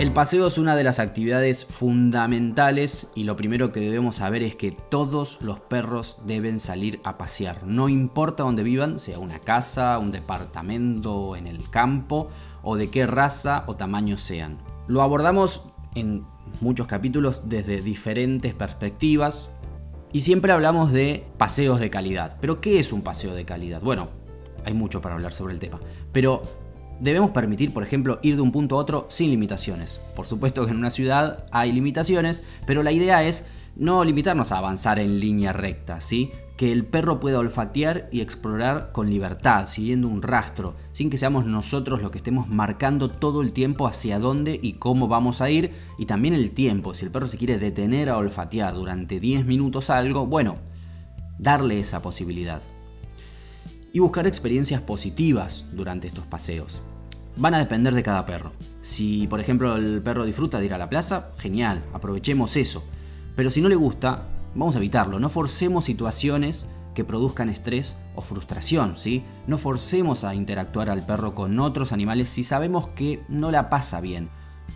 El paseo es una de las actividades fundamentales y lo primero que debemos saber es que todos los perros deben salir a pasear. No importa dónde vivan, sea una casa, un departamento, en el campo o de qué raza o tamaño sean. Lo abordamos en muchos capítulos desde diferentes perspectivas y siempre hablamos de paseos de calidad. Pero ¿qué es un paseo de calidad? Bueno, hay mucho para hablar sobre el tema. Pero Debemos permitir, por ejemplo, ir de un punto a otro sin limitaciones. Por supuesto que en una ciudad hay limitaciones, pero la idea es no limitarnos a avanzar en línea recta, ¿sí? Que el perro pueda olfatear y explorar con libertad, siguiendo un rastro, sin que seamos nosotros los que estemos marcando todo el tiempo hacia dónde y cómo vamos a ir, y también el tiempo, si el perro se quiere detener a olfatear durante 10 minutos algo, bueno, darle esa posibilidad. Y buscar experiencias positivas durante estos paseos van a depender de cada perro. Si, por ejemplo, el perro disfruta de ir a la plaza, genial, aprovechemos eso. Pero si no le gusta, vamos a evitarlo. No forcemos situaciones que produzcan estrés o frustración, ¿sí? No forcemos a interactuar al perro con otros animales si sabemos que no la pasa bien.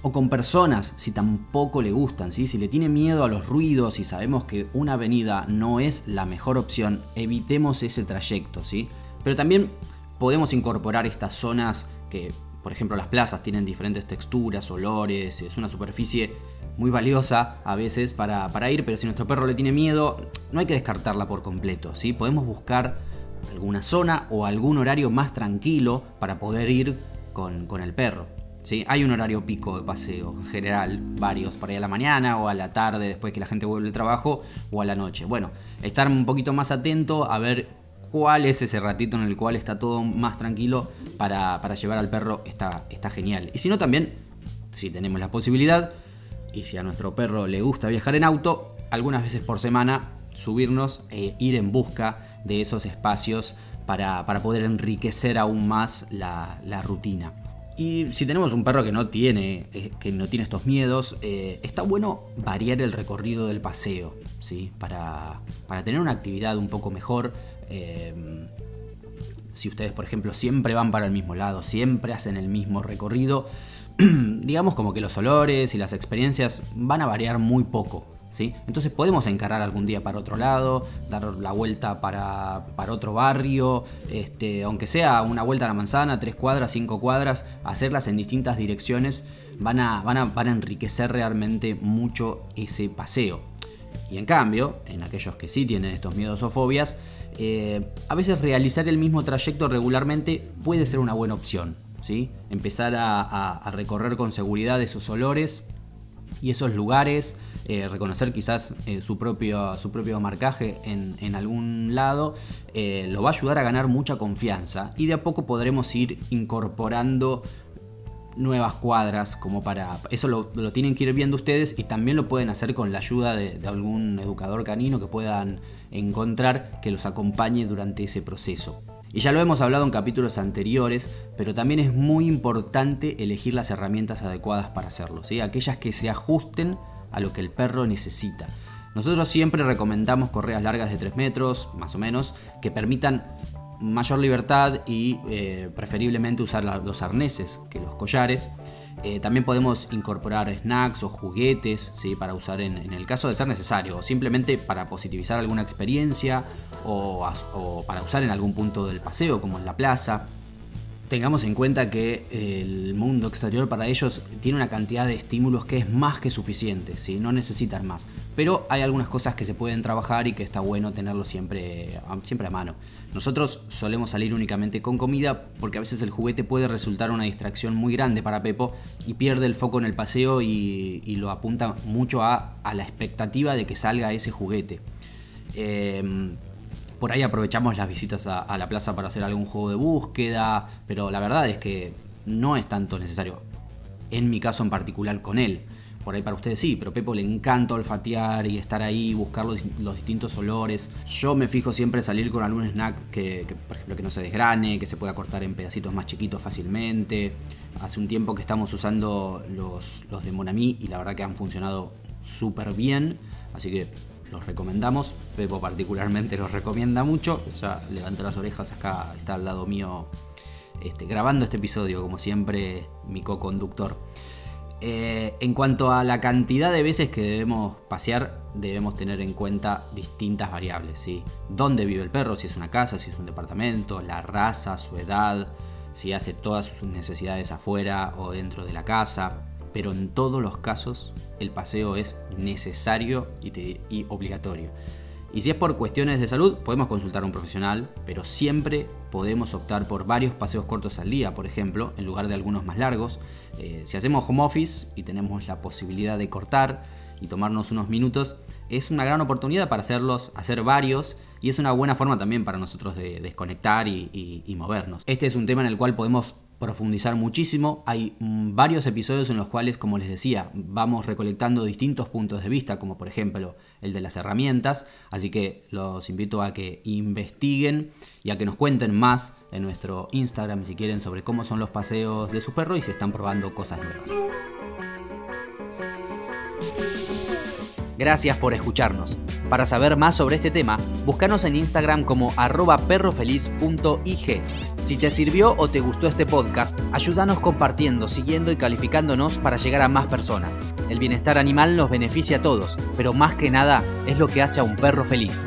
O con personas si tampoco le gustan, ¿sí? Si le tiene miedo a los ruidos y sabemos que una avenida no es la mejor opción, evitemos ese trayecto, ¿sí? Pero también podemos incorporar estas zonas que por ejemplo, las plazas tienen diferentes texturas, olores, es una superficie muy valiosa a veces para, ir, pero si nuestro perro le tiene miedo, no hay que descartarla por completo. ¿sí? Podemos buscar alguna zona o algún horario más tranquilo para poder ir con, el perro. ¿sí? Hay un horario pico de paseo, en general, varios, para ir a la mañana o a la tarde después que la gente vuelve del trabajo o a la noche. Bueno, estar un poquito más atento a ver cuál es ese ratito en el cual está todo más tranquilo para, llevar al perro, está, está genial. Y si no, también, si tenemos la posibilidad, y si a nuestro perro le gusta viajar en auto, algunas veces por semana subirnos e ir en busca de esos espacios para, poder enriquecer aún más la, rutina. Y si tenemos un perro que no tiene, eh, que no tiene estos miedos, eh, está bueno variar el recorrido del paseo, ¿sí? Para, para tener una actividad un poco mejor, Em, si ustedes, por ejemplo, siempre van para el mismo lado, siempre hacen el mismo recorrido, digamos como que los olores y las experiencias van a variar muy poco. ¿Sí? Entonces podemos encarar algún día para otro lado, dar la vuelta para, otro barrio, este, aunque sea una vuelta a la manzana, tres cuadras, cinco cuadras, hacerlas en distintas direcciones van a, enriquecer realmente mucho ese paseo. Y en cambio, en aquellos que sí tienen estos miedos o fobias, eh, a veces realizar el mismo trayecto regularmente puede ser una buena opción. ¿sí? Empezar a, recorrer con seguridad esos olores y esos lugares, eh, reconocer quizás eh, su, propio, su propio marcaje en, algún lado, lo va a ayudar a ganar mucha confianza y de a poco podremos ir incorporando nuevas cuadras como para... Eso lo, tienen que ir viendo ustedes y también lo pueden hacer con la ayuda de, algún educador canino que puedan encontrar que los acompañe durante ese proceso. Y ya lo hemos hablado en capítulos anteriores, pero también es muy importante elegir las herramientas adecuadas para hacerlo, ¿sí? aquellas que se ajusten a lo que el perro necesita. Nosotros siempre recomendamos correas largas de 3 metros, más o menos, que permitan mayor libertad y eh, preferiblemente usar los arneses que los collares. Eh, también podemos incorporar snacks o juguetes ¿sí? para usar en, el caso de ser necesario, o simplemente para positivizar alguna experiencia o, o para usar en algún punto del paseo, como en la plaza tengamos en cuenta que el mundo exterior para ellos tiene una cantidad de estímulos que es más que suficiente, ¿sí? no necesitan más. Pero hay algunas cosas que se pueden trabajar y que está bueno tenerlo siempre, siempre a mano. Nosotros solemos salir únicamente con comida porque a veces el juguete puede resultar una distracción muy grande para Pepo y pierde el foco en el paseo y, lo apunta mucho a, la expectativa de que salga ese juguete. Eh, por ahí aprovechamos las visitas a, la plaza para hacer algún juego de búsqueda, pero la verdad es que no es tanto necesario. En mi caso en particular con él. Por ahí para ustedes sí, pero Pepo le encanta olfatear y estar ahí, buscar los, distintos olores. Yo me fijo siempre salir con algún snack que, por ejemplo, que no se desgrane, que se pueda cortar en pedacitos más chiquitos fácilmente. Hace un tiempo que estamos usando los, los de Monami y la verdad que han funcionado súper bien. Así que los recomendamos. Pepo particularmente los recomienda mucho. Ya levanta las orejas acá, está al lado mío este, grabando este episodio, como siempre, mi co-conductor. Eh, en cuanto a la cantidad de veces que debemos pasear, debemos tener en cuenta distintas variables. ¿sí? ¿Dónde vive el perro? Si es una casa, si es un departamento, la raza, su edad, si hace todas sus necesidades afuera o dentro de la casa. Pero en todos los casos el paseo es necesario y obligatorio. Y si es por cuestiones de salud, podemos consultar a un profesional, pero siempre podemos optar por varios paseos cortos al día, por ejemplo, en lugar de algunos más largos. Eh, si hacemos home office y tenemos la posibilidad de cortar y tomarnos unos minutos, es una gran oportunidad para hacerlos, hacer varios y es una buena forma también para nosotros de desconectar y movernos. Este es un tema en el cual podemos profundizar muchísimo. Hay mm, varios episodios en los cuales, como les decía, vamos recolectando distintos puntos de vista, como por ejemplo el de las herramientas. Así que los invito a que investiguen y a que nos cuenten más en nuestro Instagram si quieren sobre cómo son los paseos de su perro y si están probando cosas nuevas. Gracias por escucharnos. Para saber más sobre este tema, búscanos en Instagram como perrofeliz.ig. Si te sirvió o te gustó este podcast, ayúdanos compartiendo, siguiendo y calificándonos para llegar a más personas. El bienestar animal nos beneficia a todos, pero más que nada es lo que hace a un perro feliz.